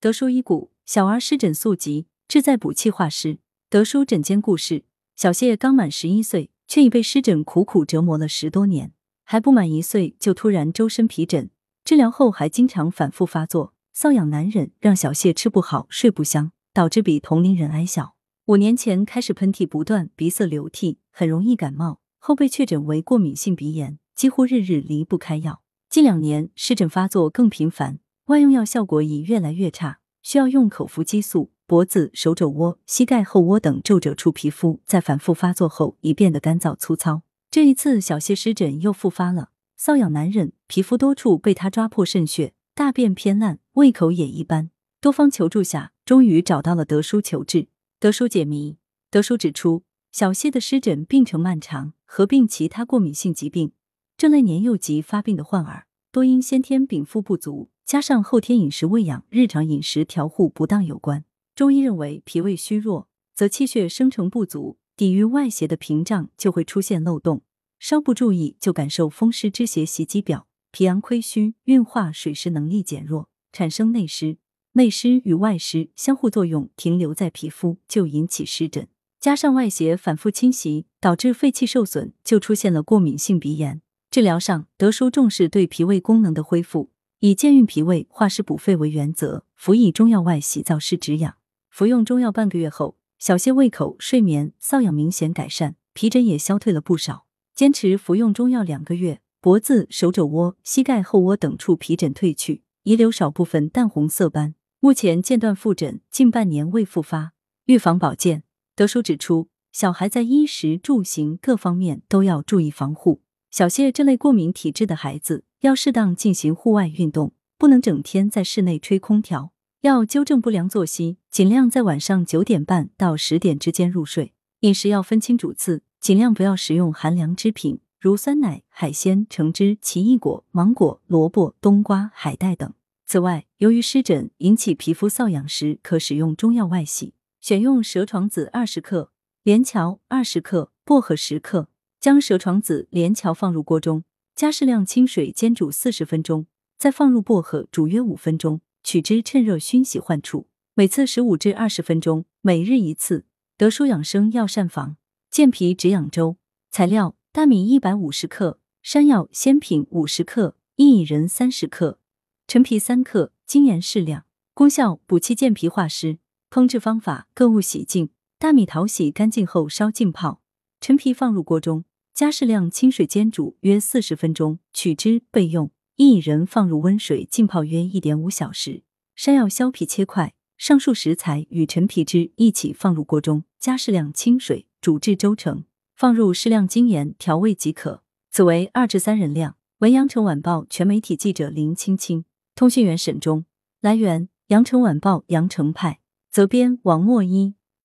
德叔医骨，小儿湿疹速疾，志在补气化湿。德叔诊间故事：小谢刚满十一岁，却已被湿疹苦苦折磨了十多年，还不满一岁就突然周身皮疹，治疗后还经常反复发作，瘙痒难忍，让小谢吃不好睡不香，导致比同龄人矮小。五年前开始喷嚏不断，鼻塞流涕，很容易感冒，后被确诊为过敏性鼻炎，几乎日日离不开药。近两年湿疹发作更频繁。外用药效果已越来越差，需要用口服激素。脖子、手肘窝、膝盖后窝等皱褶处皮肤在反复发作后已变得干燥粗糙。这一次，小谢湿疹又复发了，瘙痒难忍，皮肤多处被他抓破渗血，大便偏烂，胃口也一般。多方求助下，终于找到了德叔求治。德叔解谜：德叔指出，小谢的湿疹病程漫长，合并其他过敏性疾病，这类年幼及发病的患儿多因先天禀赋不足。加上后天饮食喂养、日常饮食调护不当有关。中医认为，脾胃虚弱，则气血生成不足，抵御外邪的屏障就会出现漏洞，稍不注意就感受风湿之邪袭击表，脾阳亏虚，运化水湿能力减弱，产生内湿。内湿与外湿相互作用，停留在皮肤就引起湿疹。加上外邪反复侵袭，导致肺气受损，就出现了过敏性鼻炎。治疗上，德叔重视对脾胃功能的恢复。以健运脾胃、化湿补肺为原则，辅以中药外洗燥湿止痒。服用中药半个月后，小谢胃口、睡眠、瘙痒明显改善，皮疹也消退了不少。坚持服用中药两个月，脖子、手肘窝、膝盖后窝等处皮疹退去，遗留少部分淡红色斑。目前间断复诊，近半年未复发。预防保健，德叔指出，小孩在衣食住行各方面都要注意防护。小谢这类过敏体质的孩子。要适当进行户外运动，不能整天在室内吹空调。要纠正不良作息，尽量在晚上九点半到十点之间入睡。饮食要分清主次，尽量不要食用寒凉之品，如酸奶、海鲜、橙汁、奇异果、芒果、萝卜、冬瓜、海带等。此外，由于湿疹引起皮肤瘙痒时，可使用中药外洗，选用蛇床子二十克、连翘二十克、薄荷十克，将蛇床子、连翘放入锅中。加适量清水煎煮四十分钟，再放入薄荷煮约五分钟，取汁趁热熏洗患处，每次十五至二十分钟，每日一次。德舒养生药膳房健脾止痒粥材料：大米一百五十克，山药、鲜品五十克，薏苡仁三十克，陈皮三克，精盐适量。功效：补气健脾化湿。烹制方法：各物洗净，大米淘洗干净后烧浸泡，陈皮放入锅中。加适量清水煎煮约四十分钟，取汁备用。薏仁放入温水浸泡约一点五小时。山药削皮切块，上述食材与陈皮汁一起放入锅中，加适量清水煮至粥成，放入适量精盐调味即可。此为二至三人量。文阳城晚报全媒体记者林青青，通讯员沈忠。来源：阳城晚报阳城派，责编王墨一。